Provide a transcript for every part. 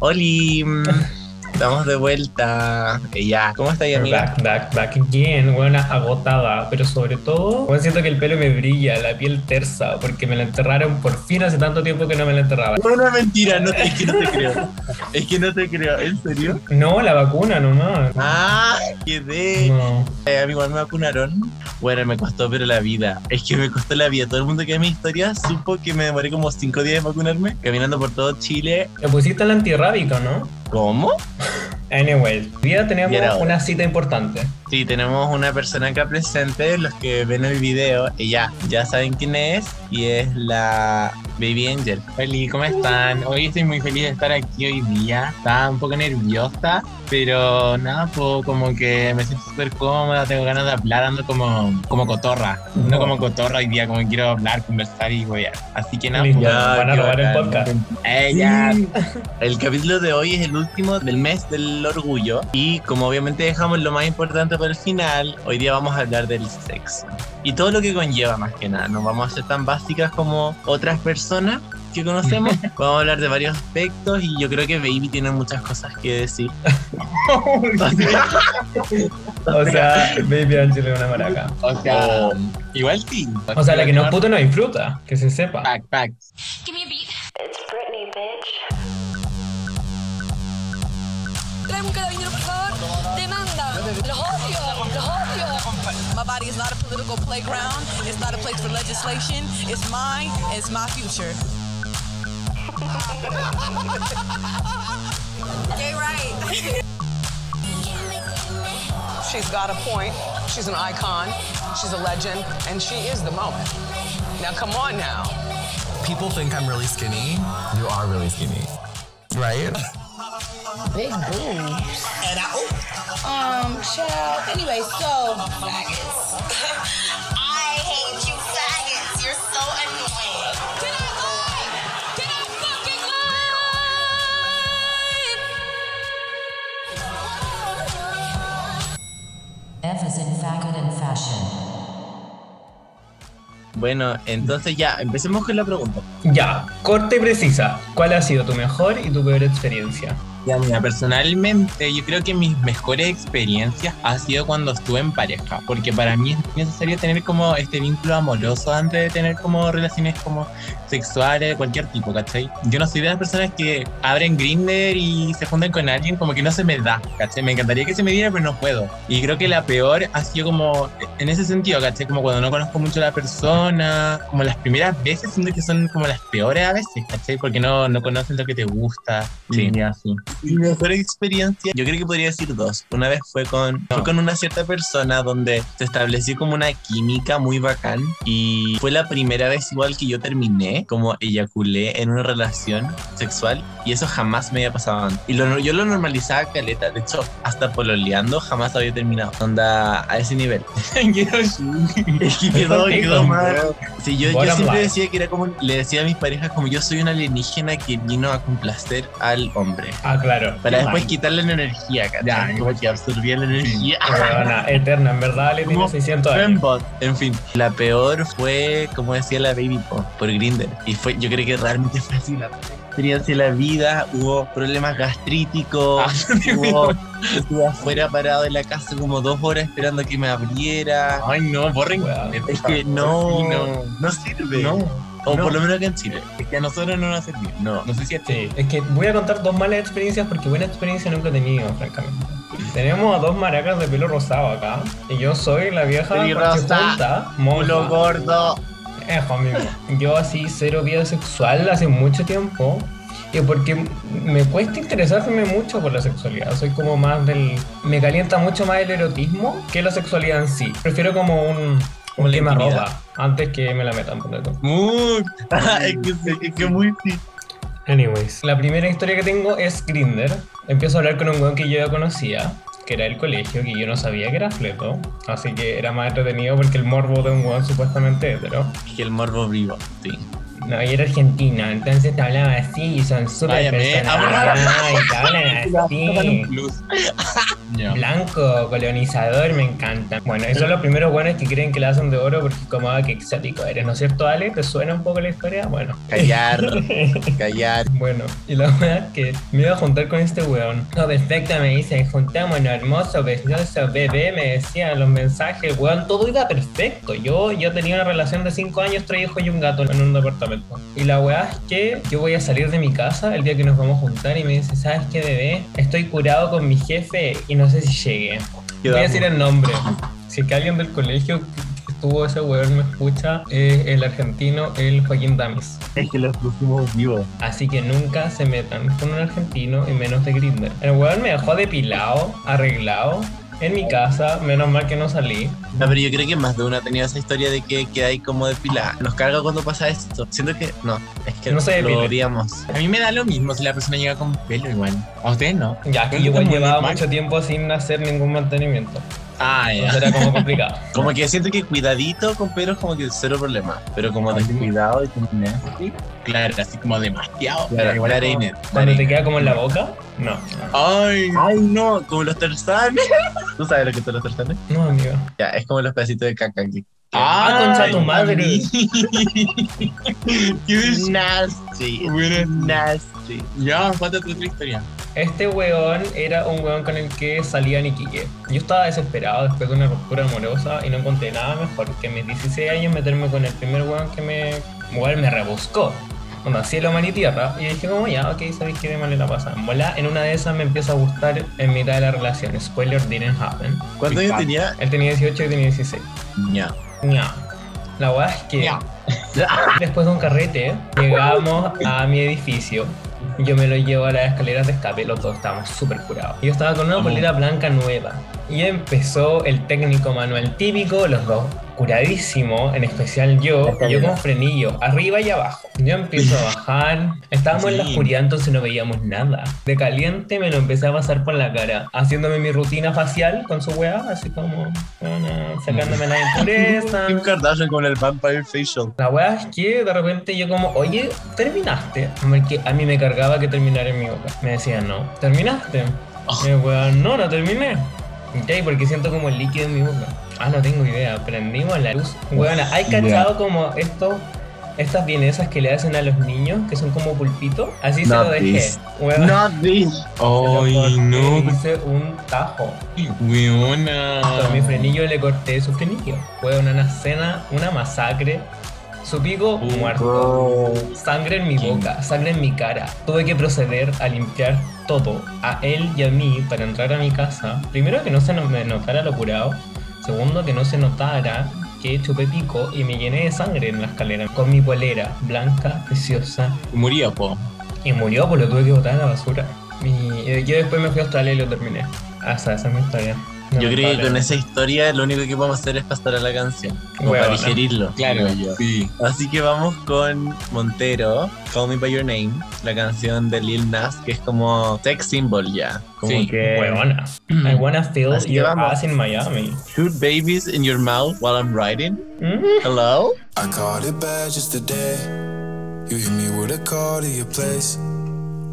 Oli, estamos de vuelta. Eh, ya, ¿cómo estás, amiga? Back, back, back again, buena agotada, pero sobre todo, bueno, siento que el pelo me brilla, la piel tersa, porque me la enterraron por fin hace tanto tiempo que no me la enterraba. No, no, mentira, no, es que no te creo. Es que no te creo, ¿en serio? No, la vacuna nomás. Ah, quedé. No. Eh, igual me vacunaron. Bueno, me costó, pero la vida. Es que me costó la vida. Todo el mundo que ve mi historia supo que me demoré como cinco días en vacunarme, caminando por todo Chile. Le pusiste la antirrábica, ¿no? ¿Cómo? Anyways, hoy día tenemos hora. una cita importante. Sí, tenemos una persona acá presente, los que ven el video, ella ya saben quién es, y es la Baby Angel. Feliz, ¿cómo están? Hoy estoy muy feliz de estar aquí hoy día. Estaba un poco nerviosa, pero nada, pues como que me siento súper cómoda, tengo ganas de hablar, ando como, como cotorra. No como cotorra hoy día, como quiero hablar, conversar y voy Así que nada, pues, van a robar el podcast. Eh, ya. El capítulo de hoy es el último del mes del orgullo y como obviamente dejamos lo más importante para el final, hoy día vamos a hablar del sexo y todo lo que conlleva más que nada. No vamos a ser tan básicas como otras personas que conocemos. vamos a hablar de varios aspectos y yo creo que Baby tiene muchas cosas que decir. O sea, Baby Angel es una maraca. O sea, igual sí. O sea, la que no es puta no disfruta, que se sepa. Pack, pack. Give me a beat. It's Britney, bitch. Trae un carabinero, por favor. Demanda. Los odio. Los odio. My body is not a political playground. It's not a place for legislation. It's mine. It's my future. okay, right. She's got a point. She's an icon. She's a legend. And she is the moment. Now, come on now. people think I'm really skinny. You are really skinny. Right? Big boobs. And I, um, child. Anyway, so. Faggots. I hate you, faggots. You're so annoying. Can I lie? Can I fucking lie? F is in faggot and fashion. Bueno, entonces ya, empecemos con la pregunta. Ya, corta y precisa. ¿Cuál ha sido tu mejor y tu peor experiencia? Ya, mira, personalmente yo creo que mis mejores experiencias ha sido cuando estuve en pareja, porque para mí es necesario tener como este vínculo amoroso antes de tener como relaciones como sexuales de cualquier tipo, ¿cachai? Yo no soy de las personas que abren Grindr y se juntan con alguien como que no se me da, ¿cachai? Me encantaría que se me diera, pero no puedo. Y creo que la peor ha sido como en ese sentido, ¿cachai? Como cuando no conozco mucho a la persona, como las primeras veces siento que son como las peores a veces, ¿cachai? Porque no, no conocen lo que te gusta. Sí. Y así. Mi mejor experiencia, yo creo que podría decir dos. Una vez fue con, fue con una cierta persona donde se estableció como una química muy bacán y fue la primera vez igual que yo terminé, como eyaculé en una relación sexual y eso jamás me había pasado antes. Y lo- yo lo normalizaba caleta, de hecho, hasta pololeando jamás había terminado. Onda a ese nivel. es que quedó, quedó mal. Sí, yo, yo siempre decía que era como, le decía a mis parejas como yo soy un alienígena que vino a complacer al hombre. Claro. Para después quitarle la energía, ¿cachai? Como que absorbía la energía. Eterna, en verdad le tiene Como 600 años. En fin, la peor fue, como decía la Baby Po, por Grinder. Y fue, yo creo que realmente fue así la experiencia de la vida. Hubo problemas gastríticos. hubo, estuve afuera parado en la casa como dos horas esperando que me abriera. Ay, no, borren. Es que no, no. no sirve. No. O no. por lo menos acá en Chile. Es que a nosotros no nos sirve. No, no sé si. Sí, es que voy a contar dos malas experiencias porque buena experiencia nunca he tenido, francamente. Tenemos a dos maracas de pelo rosado acá. Y yo soy la vieja Culo monja. gordo. Ejo, amigo. Yo así, cero vida sexual hace mucho tiempo. Y porque me cuesta interesarme mucho por la sexualidad. Soy como más del... Me calienta mucho más el erotismo que la sexualidad en sí. Prefiero como un... Como la intimidad. quemarropa antes que me la metan por dentro. Muy. es que es que muy sí. Anyways, la primera historia que tengo es Grinder. Empiezo a hablar con un weón que yo ya conocía, que era del colegio, que yo no sabía que era fleto. Así que era más entretenido porque el morbo de un weón supuestamente hetero. que el morbo vivo, sí. No, yo era argentina, entonces te hablaba así y son súper Váyame, personales. Ay, te hablan así. Ya. Blanco, colonizador, me encanta. Bueno, esos son los primeros buenos que creen que le hacen de oro porque como ah, que exótico eres, ¿no es cierto, Ale? ¿Te suena un poco la historia? Bueno. Callar, callar. Bueno, y la verdad es que me iba a juntar con este weón. No, perfecto, me dice, juntémonos, hermoso, precioso, bebé, me decían los mensajes, weón, todo iba perfecto. Yo, yo tenía una relación de 5 años, tres hijos y un gato en un departamento. Y la weá es que yo voy a salir de mi casa el día que nos vamos a juntar y me dice, ¿sabes qué, bebé? Estoy curado con mi jefe y no sé si llegue. Voy a decir el nombre. Si es que alguien del colegio que estuvo ese weón me escucha, es el argentino, el Joaquín Damis. Es que los pusimos vivos. Así que nunca se metan con un argentino y menos de Grindr. El weón me dejó depilado, arreglado, en mi casa, menos mal que no salí. No, pero yo creo que más de una ha tenido esa historia de que, que hay como depilada. Nos carga cuando pasa esto. Siento que no, es que No se lo odiamos. A mí me da lo mismo si la persona llega con pelo igual. A ustedes no. Ya que yo igual llevaba normal. mucho tiempo sin hacer ningún mantenimiento. Ah, ya. Era como complicado. Como que siento que cuidadito con pelos como que cero problema. Pero como descuidado y como nasty. Claro, así como demasiado. Claro, igual reinet. Cuando te queda como en la boca, no. Ay, Ay, no, como los terzanes. ¿Tú sabes lo que son los terzanes? No, amigo. Ya, es como los pedacitos de caca aquí. Ah, concha tu madre. ¿Qué es? Nasty. Nasty. Ya, falta tu otra historia. Este weón era un weón con el que salía Niquique. Yo estaba desesperado después de una ruptura amorosa y no encontré nada mejor que a mis 16 años meterme con el primer weón que me, igual me rebuscó. Onda, cielo, mar y tierra. Y dije como, ya, ok, sabéis que de manera pasa. En bola, en una de esas me empieza a gustar en mitad de la relación. Spoiler, didn't happen. ¿Cuántos años tenía? Él tenía 18 y yo tenía 16. Ya. Ña. La weá es que después de un carrete llegamos a mi edificio. Yo me lo llevo a las escaleras de escape, los dos estábamos súper curados. Yo estaba con una Vamos. polera blanca nueva. Y empezó el técnico manual típico, los dos curadísimo, en especial yo, y yo con frenillo, arriba y abajo. Yo empiezo a bajar, estábamos en la Sí. oscuridad, entonces no veíamos nada. De caliente me lo empecé a pasar por la cara, haciéndome mi rutina facial con su weá, así como, bueno, sacándome la impureza. Kim Kardashian con el Vampire Facial. La weá es que de repente yo como, oye, ¿terminaste? Porque a mí me cargaba que terminara en mi boca. Me decían, no, ¿terminaste? Y el weón, no, no terminé. ¿Y Porque siento como el líquido en mi boca. Ah, no tengo idea. Prendimos la luz. Weón, ¿hay cachado como esto? Estas vienesas que le hacen a los niños, que son como pulpito, así se Not lo dejé. this. Weón, Not this. se Ay, no. Hice un tajo. Weona. Con mi frenillo le corté su frenillo. Fue una, escena, una masacre. Su pico muerto. Sangre en mi boca, sangre en mi cara. Tuve que proceder a limpiar todo, a él y a mí, para entrar a mi casa. Primero que no se me notara lo curado. Segundo que no se notara que chupé pico y me llené de sangre en la escalera. Con mi polera blanca, preciosa. Murió, po. Y murió, pues lo tuve que botar a la basura. Y yo después me fui a Australia y lo terminé. Hasta esa es mi historia. Yo creo que con esa historia lo único que podemos hacer es pasar a la canción. Como para digerirlo. Claro, yo. sí. Así que vamos con Montero, Call Me By Your Name, la canción de Lil Nas, que es como sex symbol ya. Como Sí, que Huevona. I wanna feel Así your ass in Miami. shoot babies in your mouth while I'm riding. Mm. Hello? I called it bad just today. You hit me with a call to your place.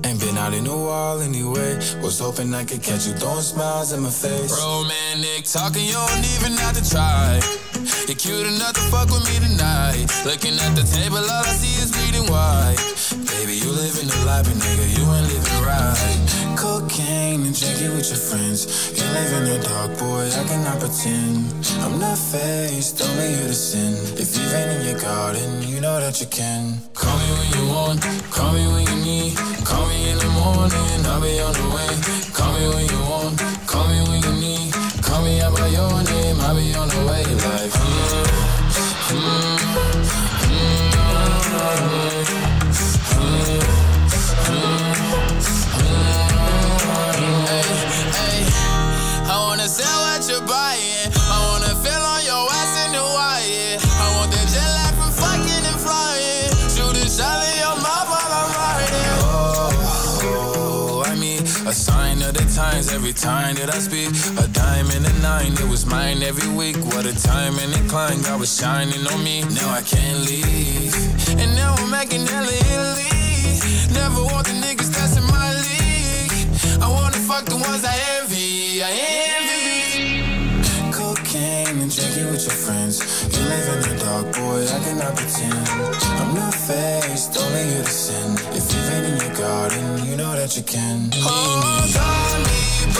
Ain't been out in a while anyway. Was hoping I could catch you throwing smiles in my face. Romantic talking, you don't even have to try. You're cute enough to fuck with me tonight. Looking at the table, all I see is bleeding white. Baby, you living the life, but nigga, you ain't living right. Cocaine and drinking with your friends. You live in the dark, boy, I cannot pretend. I'm not faced, don't only you to sin. If you've been in your garden, you know that you can. Call me when you want, call me when you need. Call me in the morning, I'll be on the way. Call me when you want, call me when you need. Call me out by your name, I'll be on the way. Like, time that I speak. A dime and a nine, it was mine every week. What a time and incline, God was shining on me. Now I can't leave. And now I'm making hella Italy. Never want the niggas that's in my league. I wanna fuck the ones I envy. I envy. Cocaine and drinking with your friends. You live in the dark, boy, I cannot pretend. I'm not faced, only you to sin. If you've been in your garden, you know that you can. Oh, call me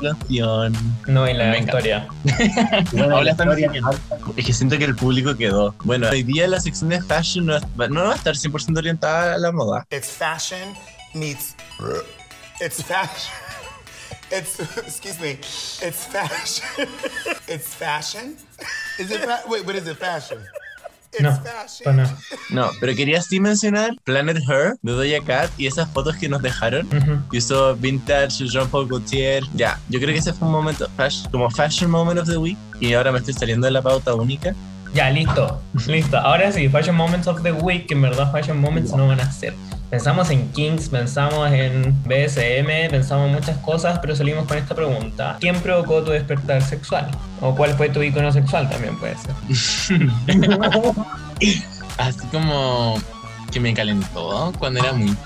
canción. No, y la Venga. historia. Ahora están Es que siento que el público quedó. Bueno, hoy día la sección de fashion no, va- no va a estar 100% orientada a la moda. It's fashion meets. It's fashion. It's excuse me. It's fashion. It's fashion. Is it fa- wait? What is it? Fashion. No, fashion. para nada. No, pero quería sí mencionar Planet Her de Doja Cat y esas fotos que nos dejaron. Ujú. que usó Vintage, Jean-Paul Gaultier. Ya, yo creo que ese fue un momento, fash- como Fashion Moment of the Week. Y ahora me estoy saliendo de la pauta única. Ya, listo. Listo. Ahora sí, Fashion Moments of the Week, que en verdad Fashion Moments no van a ser. Pensamos en Kings, pensamos en BSM, pensamos en muchas cosas, pero salimos con esta pregunta. ¿Quién provocó tu despertar sexual? ¿O cuál fue tu icono sexual también puede ser? Así como que me calentó cuando era muy.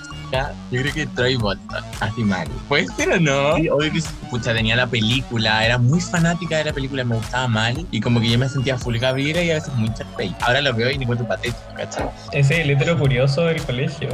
Yo creo que Troy Bolton, así mal. ¿Puede ser o no? Sí, obvio que. Pucha, tenía la película, era muy fanática de la película, me gustaba mal. Y como que yo me sentía full Gabriela y a veces muy Charpey. Ahora lo veo y ni cuento patético, ¿cachai? Ese el hetero curioso del colegio.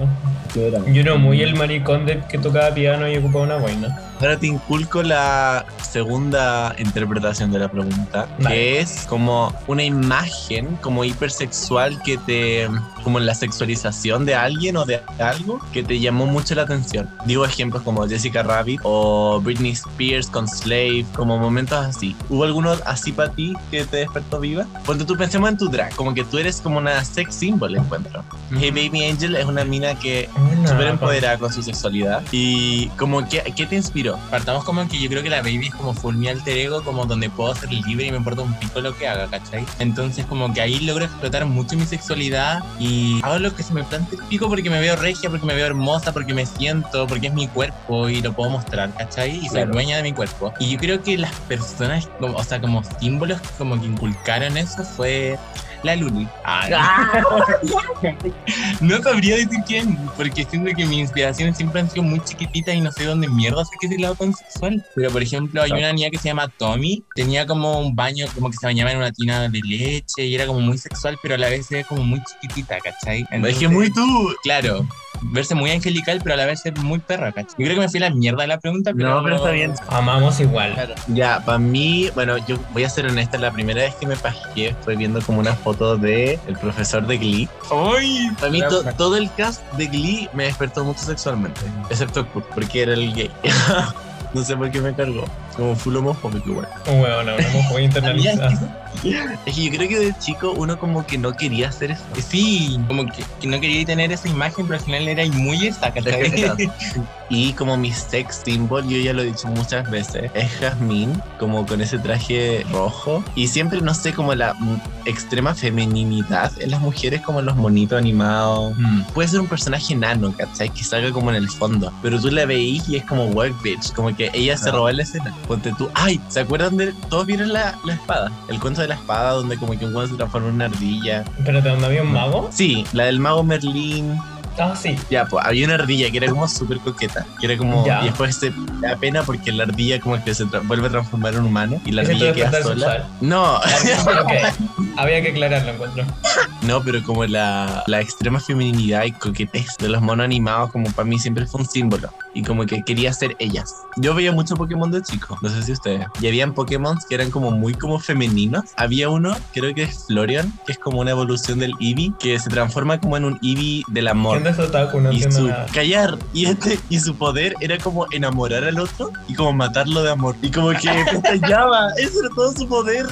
Yo era muy el maricón del que tocaba piano y ocupaba una boina. Ahora te inculco la segunda interpretación de la pregunta, Vale. que es como una imagen como hipersexual que te, como la sexualización de alguien o de algo que te llamó mucho la atención. Digo ejemplos como Jessica Rabbit o Britney Spears con Slave, como momentos así. ¿Hubo alguno así para ti que te despertó viva? Ponte tú pensemos en tu drag, como que tú eres como una sex symbol, encuentro. Hey Baby Angel es una mina que Una, súper empoderada con su sexualidad y como que, ¿qué te inspiró? Partamos como que yo creo que la baby es como full mi alter ego, como donde puedo ser libre y me importa un pico lo que haga, ¿cachai? Entonces como que ahí logro explotar mucho mi sexualidad y hago lo que se me plante el pico porque me veo regia, porque me veo hermosa, porque me siento, porque es mi cuerpo y lo puedo mostrar, ¿cachai? Y soy Claro. dueña de mi cuerpo. Y yo creo que las personas, o sea, como símbolos como que inculcaron eso fue la Luli. no sabría decir quién, porque siento que mis inspiraciones siempre han sido muy chiquititas y no sé dónde mierda sé que es el lado tan sexual. Pero por ejemplo, hay una niña que se llama Tommy, tenía como un baño como que se bañaba en una tina de leche y era como muy sexual, pero a la vez era como muy chiquitita, ¿cachai? es que muy tú. Claro. Verse muy angelical, pero a la vez ser muy perra, ¿cachai? Yo creo que me fui a la mierda de la pregunta, pero. No, pero está bien. Amamos igual. Ya, para mí, bueno, yo voy a ser honesta, la primera vez que me pajeé fue viendo como una foto de el profesor de Glee. ¡Ay! Para mí to- todo el cast de Glee me despertó mucho sexualmente, excepto Kurt, porque era el gay. no sé por qué me cargó, como full homofóbico igual. Un huevo, no, no muy internalizado. Es que yo creo que de chico uno como que no quería hacer eso. Sí, como que, que no quería tener esa imagen, pero al final era muy esa, ¿cachai? Y como mi sex symbol, yo ya lo he dicho muchas veces, es Jasmine, como con ese traje rojo. Y siempre, no sé, como la extrema femeninidad en las mujeres, como en los monitos animados. Mm. Puede ser un personaje nano, ¿cachai? Que salga como en el fondo. Pero tú la veís y es como work bitch, como que ella se robó la escena. Ponte tú, ay, ¿se acuerdan de todos vieron la, la espada? El cuento de la espada, donde como que un huevo se transforma en una ardilla. Espérate, ¿dónde había un mago? Sí, la del mago Merlín. Ah, sí. Ya, pues había una ardilla que era como súper coqueta. Que era como. Ya. Y después se da pena porque la ardilla como que se tra- vuelve a transformar en humano. Y la ardilla queda sola. sexual. No, ok, había que aclararlo, encuentro. no, pero como la, la extrema feminidad y coquetez de los monos animados, como para mí siempre fue un símbolo. Y como que quería ser ellas. Yo veía mucho Pokémon de chico, no sé si ustedes. Y habían Pokémon que eran como muy como femeninos. Había uno, creo que es Florian, que es como una evolución del Eevee, que se transforma como en un Eevee del amor. ¿Quién es otaku? No y su nada. callar y este y su poder era como enamorar al otro y como matarlo de amor y como que pestañaba eso era todo su poder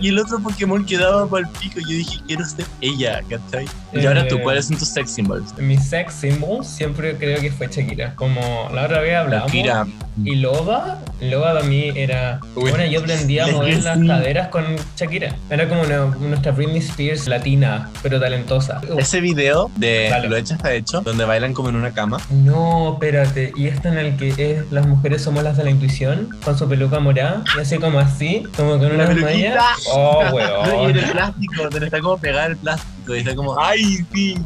y el otro Pokémon quedaba para el pico yo dije quiero ser ella ¿cachai? y ahora tú Eh, cuáles son tus sex symbols Mi sex symbol siempre creo que fue Shakira. Como la otra vez hablábamos. Shakira. Y Loba, Loba para mí era. Bueno, yo aprendí a mover las Legacy. caderas con Shakira. Era como una- nuestra Britney Spears latina, pero talentosa. ese video de Dale. lo hecho está hecho donde bailan como en una cama No, espérate. Y este en el que es las mujeres somos las de la intuición, con su peluca morada, y así como así, como con una peluquita. malla. Oh, y weón. en el plástico donde está como pegado el plástico y está como ay sí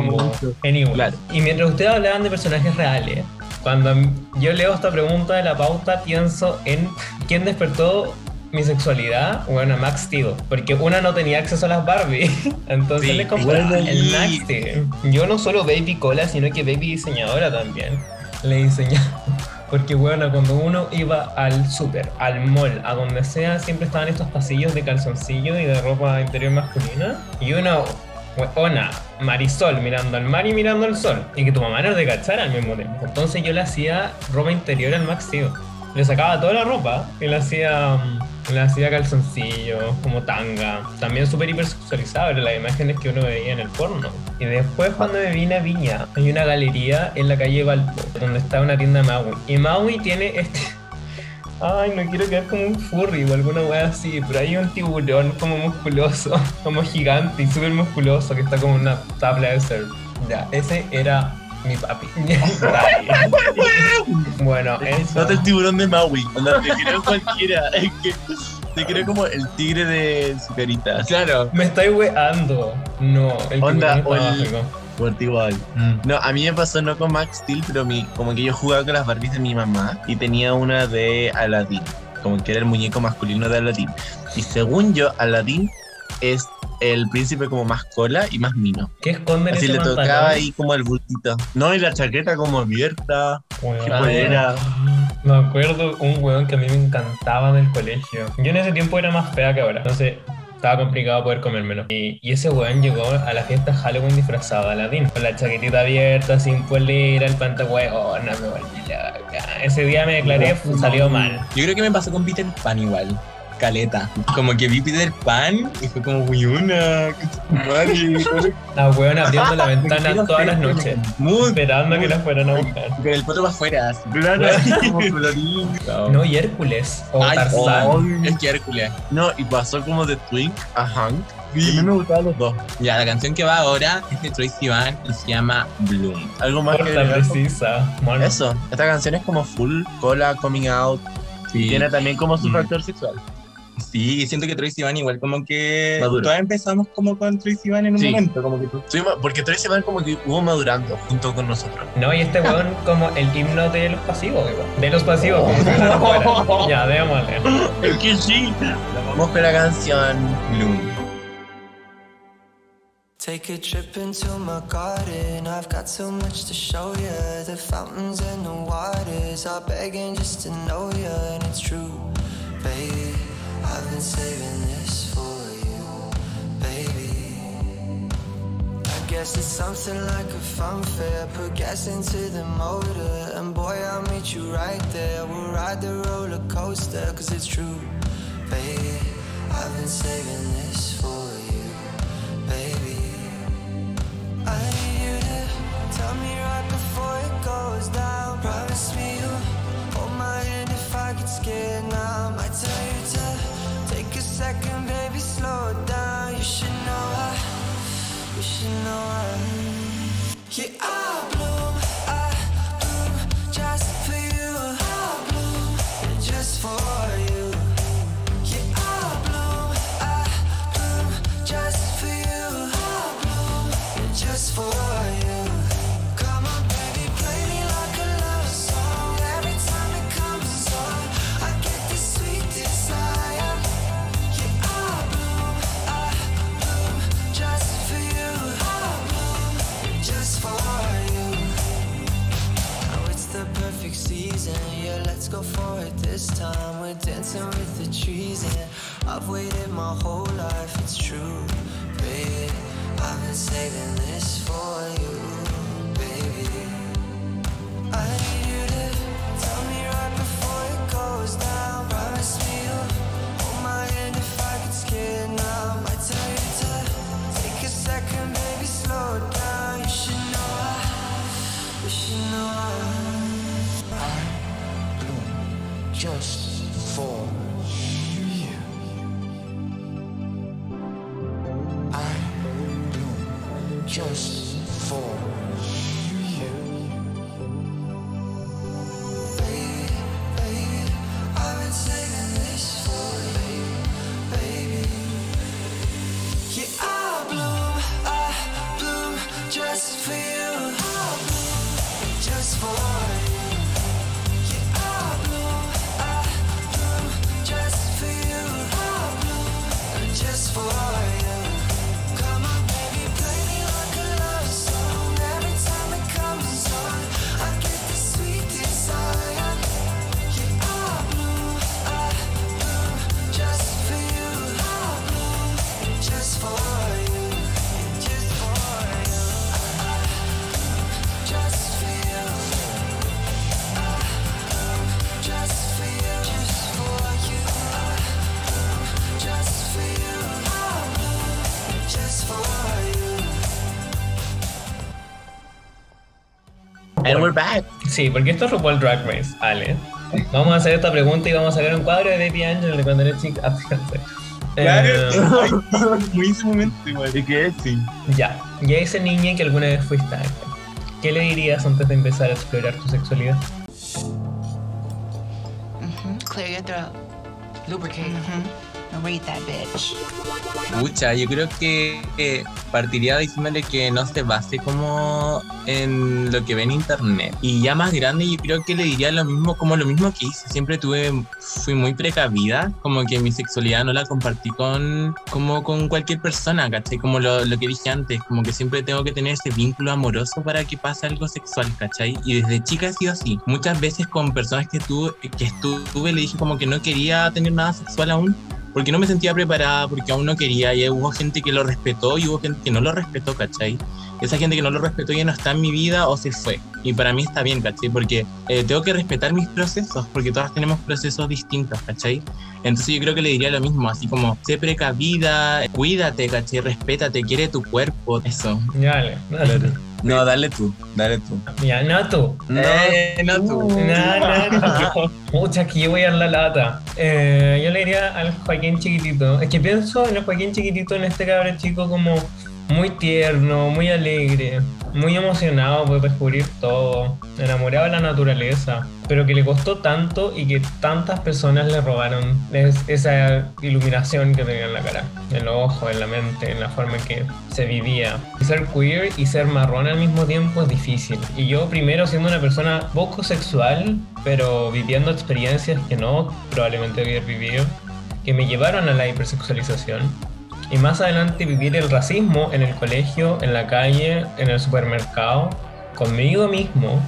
Mucho. Anyway. Claro. Y mientras ustedes hablaban de personajes reales, cuando yo leo esta pregunta de la pauta, pienso en quién despertó mi sexualidad. Bueno, Max Steel. Porque una no tenía acceso a las Barbie. Entonces Sí, le compré bueno, el y- Max Steel. Yo no solo baby cola, sino que baby diseñadora también. Le diseñaba. Porque bueno, cuando uno iba al súper, al mall, a donde sea, siempre estaban estos pasillos de calzoncillo y de ropa interior masculina. Y uno, ona, Marisol mirando al mar y mirando al sol. Y que tu mamá no te cachara al mismo tiempo. Entonces yo le hacía ropa interior al Max Steel. Le sacaba toda la ropa y le hacía, mm, le hacía como tanga. También súper hipersexualizado, eran las imágenes que uno veía en el porno. Y después cuando me vine a Viña, hay una galería en la calle Valpo, donde está una tienda Maui. Y Maui tiene este... Ay, no quiero quedar como un furry o alguna wea así, pero hay un tiburón como musculoso, como gigante y súper musculoso que está como una tabla de surf. Ya, ese era mi papi. bueno, eso. no el tiburón de Maui onda, te creo cualquiera es que te creo como el tigre de su carita Claro. Me estáis weando. No, el Onda, tiburón o el-. Fuerte igual. No, a mí me pasó no con Max Steel, pero mi, como que yo jugaba con las Barbies de mi mamá y tenía una de Aladdin, como que era el muñeco masculino de Aladdin. Y según yo, Aladdin es el príncipe como más cola y más mino. ¿Qué esconden Así ese le tocaba pantalón? ahí como el bultito. No, y la chaqueta como abierta. Qué polera. Me acuerdo un weón que a mí me encantaba del colegio. Yo en ese tiempo era más fea que ahora. Entonces estaba complicado poder comérmelo. Y, y ese weón llegó a la fiesta Halloween disfrazado de Aladdin. Con la chaquetita abierta, sin polera, el pantalón. Weón, no me volví. Ese día me declaré, salió mal. Yo creo que me pasó con Peter Pan igual. Caleta. Como que vi Peter Pan y fue como, uy, una. La weón abriendo la ventana todas las noches. Muy Esperando que la fueran a buscar. Con el poto para afuera. así. Claro, colorín. No, y Hércules. O Ay, Tarzán. oh, es que Hércules. No, y pasó como de Twink a Hank. Sí. Y a mí me gustaban los dos. Ya, la canción que va ahora es de Troy Sivan y se llama Bloom. Algo más que Corta, precisa. Bueno, Eso, esta canción es como full cola, coming out. Y Sí. tiene también como su Mm. factor sexual. Sí, siento que Troy Sivan igual como que Maduro. todas empezamos como con Troy Sivan en un Sí. momento, como que tú. Estuvimos- porque Tracy Van como que hubo madurando junto con nosotros. No, y este weón como el himno de los pasivos, igual. De los pasivos, como si fueran afuera. Ya, démosle. Es que sí. Vamos con la canción Bloom. Take a trip into my garden. I've got so much to show you. The fountains and the waters are begging just to know you, and it's true, baby. I've been saving this for you, baby. I guess it's something like a fun fair. Put gas into the motor, and boy, I'll meet you right there. We'll ride the roller coaster, cause it's true, baby. I've been saving this for you, baby. I need you to tell me right before it goes down. Promise me you'll hold my hand if I get scared now. I might tell you second, baby, slow down. You should know I, you should know I. Yeah, I dancing with the trees, and I've waited my whole life. It's true, baby. I've been saving this for you, bloom just for you. Back. Sí, porque esto es RuPaul Drag Race, Ale. Vamos a hacer esta pregunta y vamos a ver un cuadro de Baby Angel de cuando era chica. Fíjate. Eh, Muy ese momento igual. ¿Y qué es? Sí. ya, ya esa niña que alguna vez fuiste ángel. ¿Qué le dirías antes de empezar a explorar tu sexualidad? Clear your throat. Lubricate. Read that bitch. Pucha, yo creo que eh, partiría diciéndole que no se base como en lo que ve en internet. Y ya más grande, yo creo que le diría lo mismo, como lo mismo que hice. Siempre tuve, fui muy precavida, como que mi sexualidad no la compartí con, como con cualquier persona, ¿cachai? Como lo, lo que dije antes, como que siempre tengo que tener ese vínculo amoroso para que pase algo sexual, ¿cachai? Y desde chica ha sido así. Muchas veces con personas que, tuve, que estuve, le dije como que no quería tener nada sexual aún porque no me sentía preparada, porque aún no quería, y hubo gente que lo respetó y hubo gente que no lo respetó, ¿cachai? Esa gente que no lo respetó ya no está en mi vida o se fue. Y para mí está bien, ¿cachai? Porque eh, tengo que respetar mis procesos, porque todas tenemos procesos distintos, ¿cachai? Entonces yo creo que le diría lo mismo, así como, sé precavida, cuídate, ¿cachai? Respétate, quiere tu cuerpo, eso. Dale, dale. No, dale tú, dale tú. Ya, no tú. No, Eh, no tú. No, no, no. Pucha, aquí voy a dar la lata. Eh, yo le diría al Joaquín chiquitito. Es que pienso en el Joaquín chiquitito, en este cabrón chico como muy tierno, muy alegre, muy emocionado por descubrir todo, enamorado de la naturaleza, pero que le costó tanto y que tantas personas le robaron es- esa iluminación que tenía en la cara, en los ojos, en la mente, en la forma en que se vivía. Y ser queer y ser marrón al mismo tiempo es difícil. Y yo primero siendo una persona poco sexual, pero viviendo experiencias que no probablemente hubiera vivido, que me llevaron a la hipersexualización. Y más adelante vivir el racismo en el colegio, en la calle, en el supermercado, conmigo mismo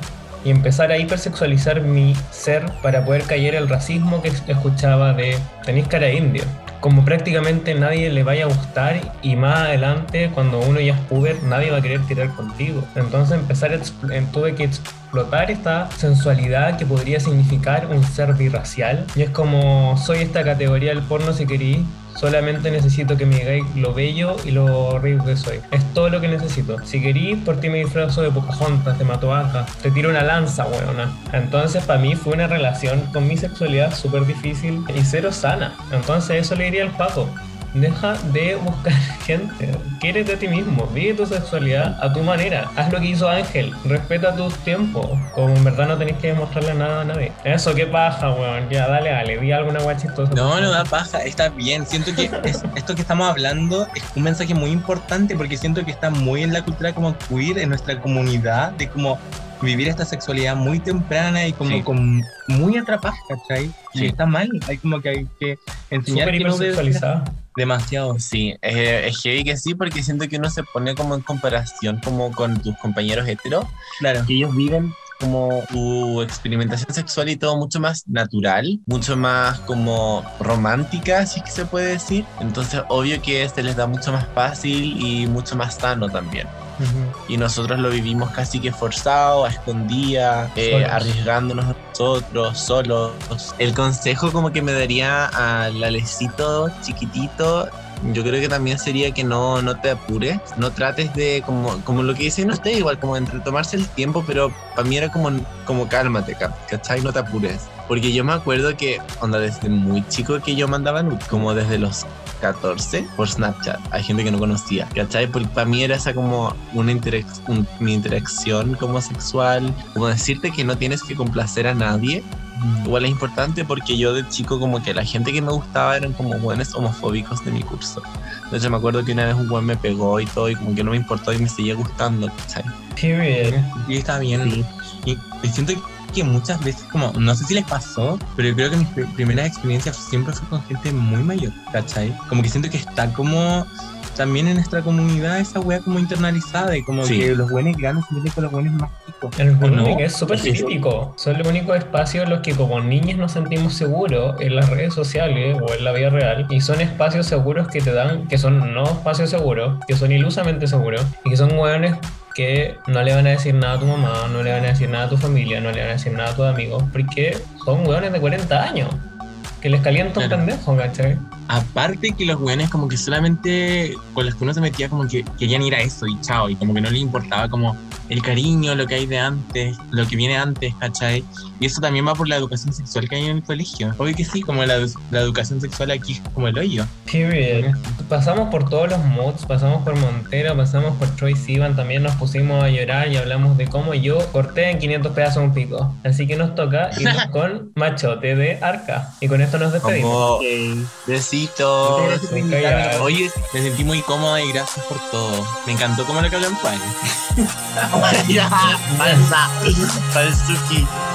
y empezar a hipersexualizar mi ser para poder caer el racismo que escuchaba de tenéis cara indio. Como prácticamente nadie le vaya a gustar y más adelante cuando uno ya es puber nadie va a querer tirar contigo. Entonces empezar a eh, tuve que explotar esta sensualidad que podría significar un ser birracial. Y es como soy esta categoría del porno si queréis, Solamente necesito que me digáis lo bello y lo rico que soy. Es todo lo que necesito. Si querís, por ti me disfrazo de Pocahontas, de Matoaca. Te tiro una lanza, weona. Entonces, para mí fue una relación con mi sexualidad súper difícil y cero sana. Entonces, eso le diría al Paco. Deja de buscar gente. Quiérete a ti mismo. Vive tu sexualidad a tu manera. Haz lo que hizo Ángel. Respeta tus tiempos. Como en verdad no tenés que demostrarle nada a nadie. Eso, qué paja, weón. Ya, dale, dale. Di alguna guay chistosa. No, no da paja, está bien. Siento que es- esto que estamos hablando es un mensaje muy importante porque siento que está muy en la cultura como queer, en nuestra comunidad, de como vivir esta sexualidad muy temprana y como Sí. con muy atrapada, ¿cachai? Y está mal, hay como que hay que enseñar Súper que no. Demasiado. Sí, eh, es heavy que sí, porque siento que uno se pone como en comparación como con tus compañeros heteros, Claro. que ellos viven como tu experimentación sexual y todo mucho más natural, mucho más como romántica, si es que se puede decir. Entonces, obvio que este les da mucho más fácil y mucho más sano también. Y nosotros lo vivimos casi que forzado, a escondida, eh, arriesgándonos nosotros, solos. El consejo como que me daría al Alecito chiquitito, yo creo que también sería que no, no te apures, no trates de, como, como lo que dicen ustedes, igual como entre tomarse el tiempo, pero para mí era como, como cálmate, ca- ¿cachai? No te apures. Porque yo me acuerdo que, onda, desde muy chico que yo mandaba nudes, como desde los 14 por Snapchat. Hay gente que no conocía, ¿cachai? Porque para mí era esa como una interac- un- mi interacción como sexual, como decirte que no tienes que complacer a nadie. Igual es importante porque yo de chico como que la gente que me gustaba eran como buenos homofóbicos de mi curso. De hecho me acuerdo que una vez un buen me pegó y todo y como que no me importó y me seguía gustando, ¿cachai? Period. Y está bien. Y, y siento que muchas veces, como, no sé si les pasó, pero yo creo que mis pri- primeras experiencias siempre fue con gente muy mayor, ¿cachai? Como que siento que está como también en nuestra comunidad esa wea como internalizada y como Sí. que los buenos grandes se meten con los buenos más chicos. El ¿O bullying no? es súper Sí. típico. Son los únicos espacios en los que como niños nos sentimos seguros en las redes sociales o en la vida real. Y son espacios seguros que te dan, que son no espacios seguros, que son ilusamente seguros. Y que son hueones que no le van a decir nada a tu mamá, no le van a decir nada a tu familia, no le van a decir nada a tus amigos. Porque son hueones de 40 años. Que les calienta un Claro. pendejo, ¿cachai? Aparte que los buenos como que solamente con los que uno se metía como que querían ir a eso y chao, y como que no les importaba como el cariño, lo que hay de antes, lo que viene antes, ¿cachai? Y eso también va por la educación sexual que hay en el colegio. Obvio que sí, como la, la educación sexual aquí es como el hoyo. Period. Pasamos por todos los moods, pasamos por Montero, pasamos por Troy Sivan, también nos pusimos a llorar y hablamos de cómo yo corté en 500 pedazos un pico. Así que nos toca irnos con Machote de Arca. Y con esto nos despedimos. Como besitos. Invitarme. callado. Oye, me sentí muy cómoda y gracias por todo. Me encantó cómo lo que habló en Juan. ya, falsa, falsuki. Quiero